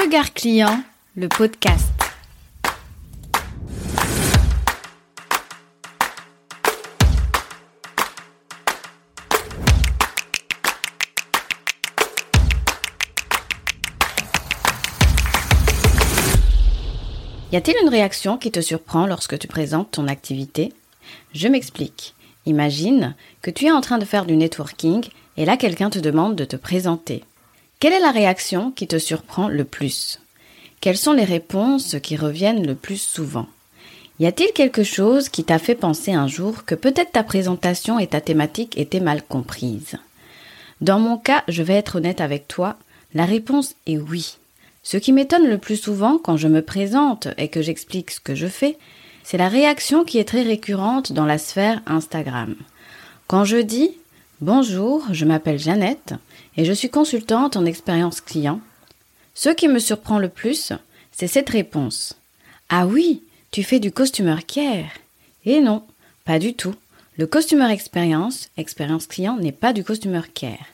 Regard client, le podcast. Y a-t-il une réaction qui te surprend lorsque tu présentes ton activité? Je m'explique. Imagine que tu es en train de faire du networking et là quelqu'un te demande de te présenter. Quelle est la réaction qui te surprend le plus? Quelles sont les réponses qui reviennent le plus souvent? Y a-t-il quelque chose qui t'a fait penser un jour que peut-être ta présentation et ta thématique étaient mal comprises? Dans mon cas, je vais être honnête avec toi, la réponse est oui. Ce qui m'étonne le plus souvent quand je me présente et que j'explique ce que je fais, c'est la réaction qui est très récurrente dans la sphère Instagram. Quand je dis Bonjour, je m'appelle Jeannette et je suis consultante en expérience client, ce qui me surprend le plus, c'est cette réponse. Ah oui, tu fais du customer care. Et non, pas du tout. Le customer experience, expérience client, n'est pas du customer care.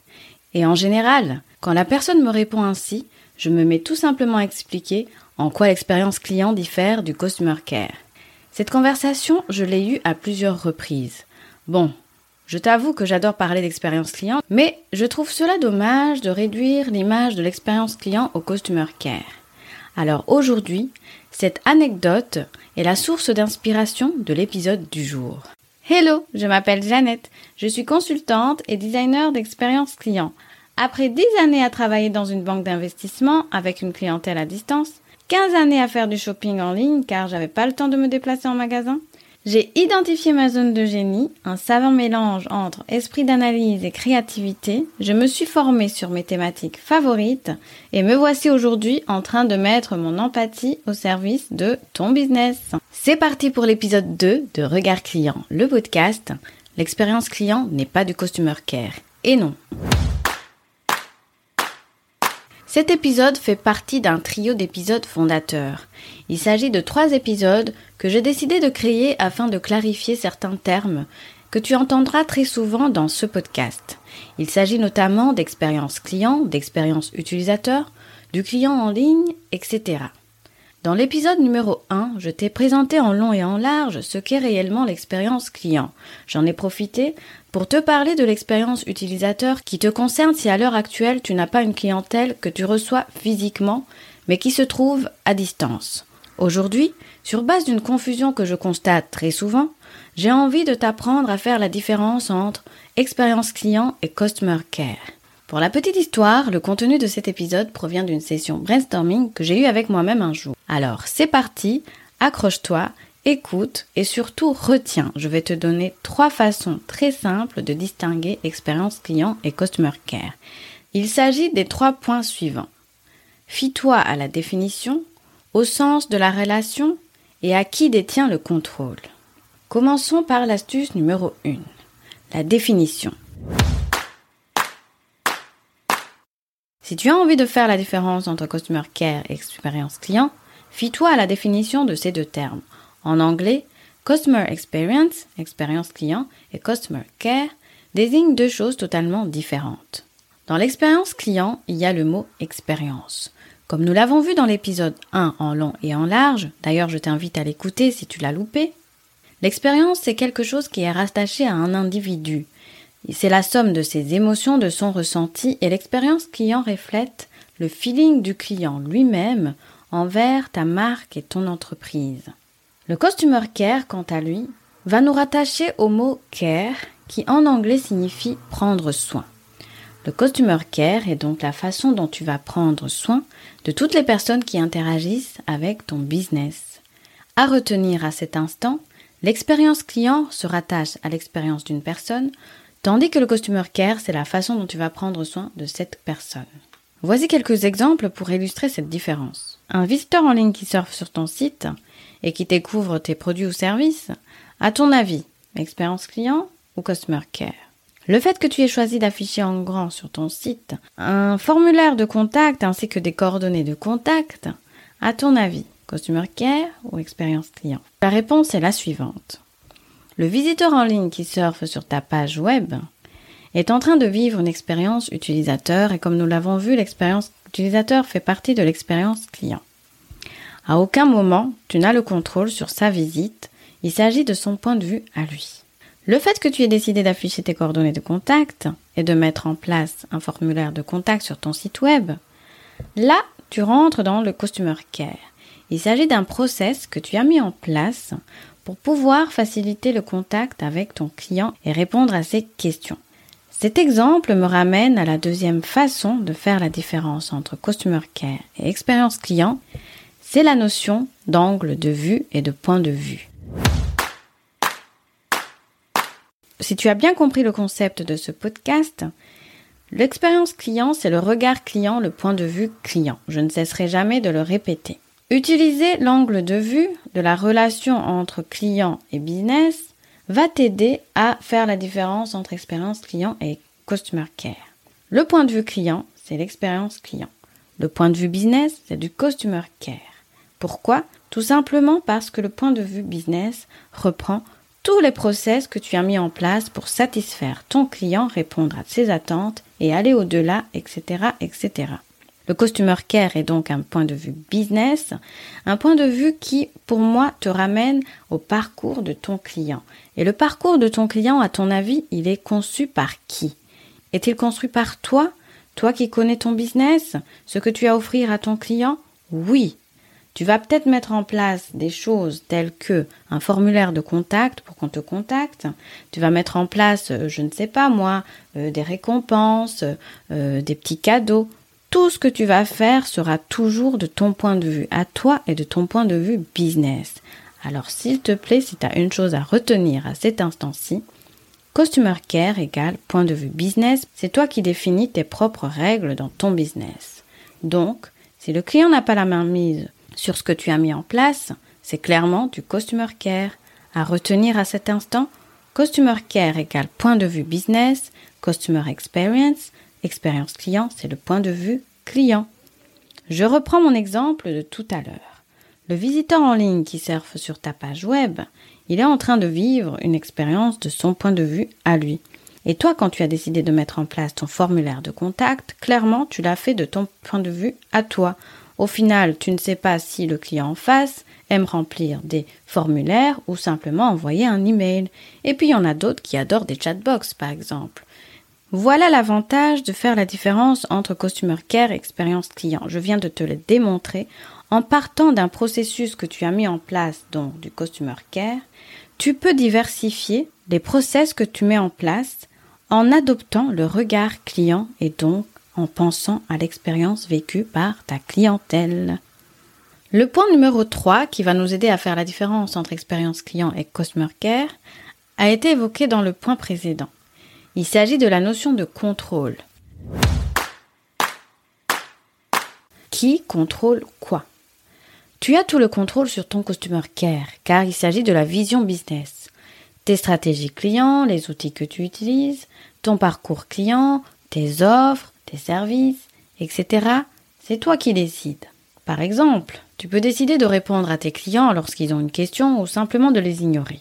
Et en général, quand la personne me répond ainsi, je me mets tout simplement à expliquer en quoi l'expérience client diffère du customer care. Cette conversation, je l'ai eue à plusieurs reprises. Bon, je t'avoue que j'adore parler d'expérience client, mais je trouve cela dommage de réduire l'image de l'expérience client au customer care. Alors aujourd'hui, cette anecdote est la source d'inspiration de l'épisode du jour. Hello, je m'appelle Jeannette, je suis consultante et designer d'expérience client. Après 10 années à travailler dans une banque d'investissement avec une clientèle à distance, 15 années à faire du shopping en ligne car j'avais pas le temps de me déplacer en magasin, j'ai identifié ma zone de génie, un savant mélange entre esprit d'analyse et créativité. Je me suis formée sur mes thématiques favorites et me voici aujourd'hui en train de mettre mon empathie au service de ton business. C'est parti pour l'épisode 2 de Regard Client, le podcast. L'expérience client n'est pas du customer care. Et non. Cet épisode fait partie d'un trio d'épisodes fondateurs. Il s'agit de trois épisodes que j'ai décidé de créer afin de clarifier certains termes que tu entendras très souvent dans ce podcast. Il s'agit notamment d'expérience client, d'expérience utilisateur, du client en ligne, etc. Dans l'épisode numéro 1, je t'ai présenté en long et en large ce qu'est réellement l'expérience client. J'en ai profité pour te parler de l'expérience utilisateur qui te concerne si à l'heure actuelle tu n'as pas une clientèle que tu reçois physiquement mais qui se trouve à distance. Aujourd'hui, sur base d'une confusion que je constate très souvent, j'ai envie de t'apprendre à faire la différence entre expérience client et customer care. Pour la petite histoire, le contenu de cet épisode provient d'une session brainstorming que j'ai eue avec moi-même un jour. Alors, c'est parti, accroche-toi, écoute et surtout retiens. Je vais te donner trois façons très simples de distinguer expérience client et customer care. Il s'agit des trois points suivants. Fie-toi à la définition, au sens de la relation et à qui détient le contrôle. Commençons par l'astuce numéro 1, la définition. Si tu as envie de faire la différence entre Customer Care et expérience client, fie-toi à la définition de ces deux termes. En anglais, Customer Experience, expérience client, et Customer Care désignent deux choses totalement différentes. Dans l'expérience client, il y a le mot expérience. Comme nous l'avons vu dans l'épisode 1 en long et en large, d'ailleurs je t'invite à l'écouter si tu l'as loupé, l'expérience c'est quelque chose qui est rattaché à un individu, c'est la somme de ses émotions, de son ressenti et l'expérience client reflète le feeling du client lui-même envers ta marque et ton entreprise. Le customer care, quant à lui, va nous rattacher au mot care qui en anglais signifie prendre soin. Le customer care est donc la façon dont tu vas prendre soin de toutes les personnes qui interagissent avec ton business. À retenir à cet instant, l'expérience client se rattache à l'expérience d'une personne, Tandis que le customer care, c'est la façon dont tu vas prendre soin de cette personne. Voici quelques exemples pour illustrer cette différence. Un visiteur en ligne qui surfe sur ton site et qui découvre tes produits ou services, à ton avis, expérience client ou customer care? Le fait que tu aies choisi d'afficher en grand sur ton site un formulaire de contact ainsi que des coordonnées de contact, à ton avis, customer care ou expérience client? La réponse est la suivante. Le visiteur en ligne qui surfe sur ta page web est en train de vivre une expérience utilisateur et comme nous l'avons vu, l'expérience utilisateur fait partie de l'expérience client. À aucun moment, tu n'as le contrôle sur sa visite, il s'agit de son point de vue à lui. Le fait que tu aies décidé d'afficher tes coordonnées de contact et de mettre en place un formulaire de contact sur ton site web, là, tu rentres dans le Customer Care. Il s'agit d'un process que tu as mis en place pour pouvoir faciliter le contact avec ton client et répondre à ses questions. Cet exemple me ramène à la deuxième façon de faire la différence entre Customer Care et expérience client, c'est la notion d'angle de vue et de point de vue. Si tu as bien compris le concept de ce podcast, l'expérience client, c'est le regard client, le point de vue client. Je ne cesserai jamais de le répéter. Utiliser l'angle de vue de la relation entre client et business va t'aider à faire la différence entre expérience client et customer care. Le point de vue client, c'est l'expérience client. Le point de vue business, c'est du customer care. Pourquoi? Tout simplement parce que le point de vue business reprend tous les process que tu as mis en place pour satisfaire ton client, répondre à ses attentes et aller au-delà, etc., etc. Le Customer Care est donc un point de vue business, un point de vue qui, pour moi, te ramène au parcours de ton client. Et le parcours de ton client, à ton avis, il est conçu par qui? Est-il construit par toi? Toi qui connais ton business Ce que tu as à offrir à ton client? Oui. Tu vas peut-être mettre en place des choses telles que un formulaire de contact pour qu'on te contacte. Tu vas mettre en place, euh, je ne sais pas moi, euh, des récompenses, euh, des petits cadeaux tout ce que tu vas faire sera toujours de ton point de vue à toi et de ton point de vue business. Alors s'il te plaît, si tu as une chose à retenir à cet instant-ci, Customer Care égale point de vue business, c'est toi qui définis tes propres règles dans ton business. Donc, si le client n'a pas la main mise sur ce que tu as mis en place, c'est clairement du Customer Care. À retenir à cet instant, Customer Care égale point de vue business, Customer Experience, Expérience client, c'est le point de vue client. Je reprends mon exemple de tout à l'heure. Le visiteur en ligne qui surfe sur ta page web, il est en train de vivre une expérience de son point de vue à lui. Et toi, quand tu as décidé de mettre en place ton formulaire de contact, clairement, tu l'as fait de ton point de vue à toi. Au final, tu ne sais pas si le client en face aime remplir des formulaires ou simplement envoyer un email. Et puis, il y en a d'autres qui adorent des chatbox, par exemple. Voilà l'avantage de faire la différence entre Customer Care et expérience client. Je viens de te le démontrer. En partant d'un processus que tu as mis en place, donc du Customer Care, tu peux diversifier les process que tu mets en place en adoptant le regard client et donc en pensant à l'expérience vécue par ta clientèle. Le point numéro 3 qui va nous aider à faire la différence entre expérience client et Customer Care a été évoqué dans le point précédent. Il s'agit de la notion de contrôle. Qui contrôle quoi? Tu as tout le contrôle sur ton Customer Care car il s'agit de la vision business. Tes stratégies clients, les outils que tu utilises, ton parcours client, tes offres, tes services, etc. C'est toi qui décides. Par exemple, tu peux décider de répondre à tes clients lorsqu'ils ont une question ou simplement de les ignorer.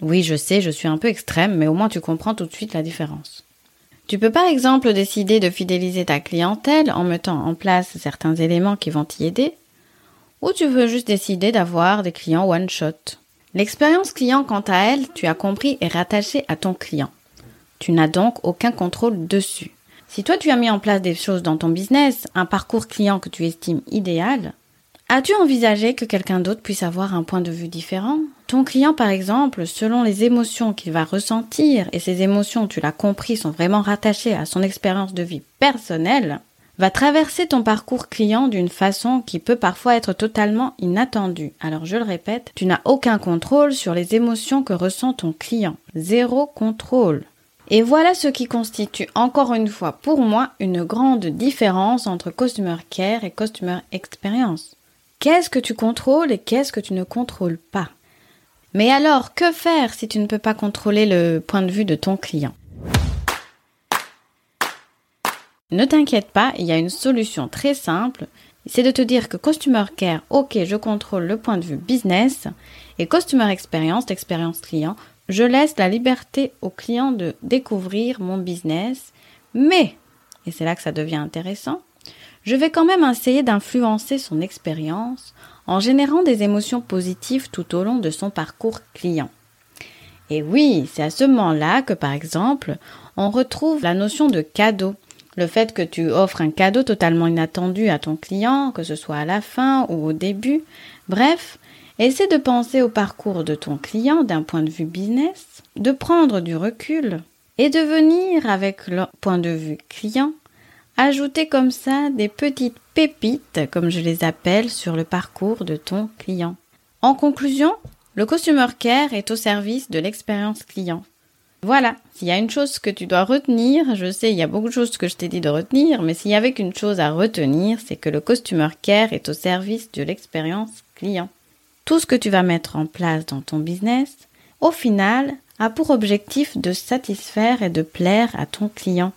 Oui, je sais, je suis un peu extrême, mais au moins tu comprends tout de suite la différence. Tu peux par exemple décider de fidéliser ta clientèle en mettant en place certains éléments qui vont t'y aider, ou tu veux juste décider d'avoir des clients one-shot. L'expérience client, quant à elle, tu as compris, est rattachée à ton client. Tu n'as donc aucun contrôle dessus. Si toi tu as mis en place des choses dans ton business, un parcours client que tu estimes idéal, As-tu envisagé que quelqu'un d'autre puisse avoir un point de vue différent? Ton client, par exemple, selon les émotions qu'il va ressentir, et ces émotions, tu l'as compris, sont vraiment rattachées à son expérience de vie personnelle, va traverser ton parcours client d'une façon qui peut parfois être totalement inattendue. Alors je le répète, tu n'as aucun contrôle sur les émotions que ressent ton client. Zéro contrôle. Et voilà ce qui constitue encore une fois pour moi une grande différence entre Customer Care et Customer Experience. Qu'est-ce que tu contrôles et qu'est-ce que tu ne contrôles pas? Mais alors, que faire si tu ne peux pas contrôler le point de vue de ton client? Ne t'inquiète pas, il y a une solution très simple. C'est de te dire que Customer Care, ok, je contrôle le point de vue business et Customer Experience, l'expérience client, je laisse la liberté au client de découvrir mon business, mais, et c'est là que ça devient intéressant, je vais quand même essayer d'influencer son expérience en générant des émotions positives tout au long de son parcours client. Et oui, c'est à ce moment-là que, par exemple, on retrouve la notion de cadeau. Le fait que tu offres un cadeau totalement inattendu à ton client, que ce soit à la fin ou au début. Bref, essaie de penser au parcours de ton client d'un point de vue business, de prendre du recul et de venir avec le point de vue client ajouter comme ça des petites pépites, comme je les appelle, sur le parcours de ton client. En conclusion, le Customer Care est au service de l'expérience client. Voilà, s'il y a une chose que tu dois retenir, je sais, il y a beaucoup de choses que je t'ai dit de retenir, mais s'il y avait qu'une chose à retenir, c'est que le Customer Care est au service de l'expérience client. Tout ce que tu vas mettre en place dans ton business, au final, a pour objectif de satisfaire et de plaire à ton client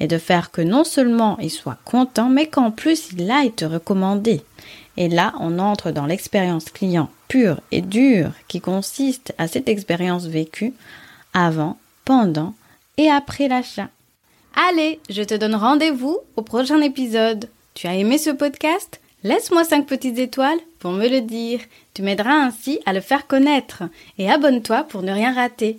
et de faire que non seulement il soit content, mais qu'en plus il aille te recommander. Et là, on entre dans l'expérience client pure et dure qui consiste à cette expérience vécue avant, pendant et après l'achat. Allez, je te donne rendez-vous au prochain épisode. Tu as aimé ce podcast? Laisse-moi 5 petites étoiles pour me le dire. Tu m'aideras ainsi à le faire connaître. Et abonne-toi pour ne rien rater.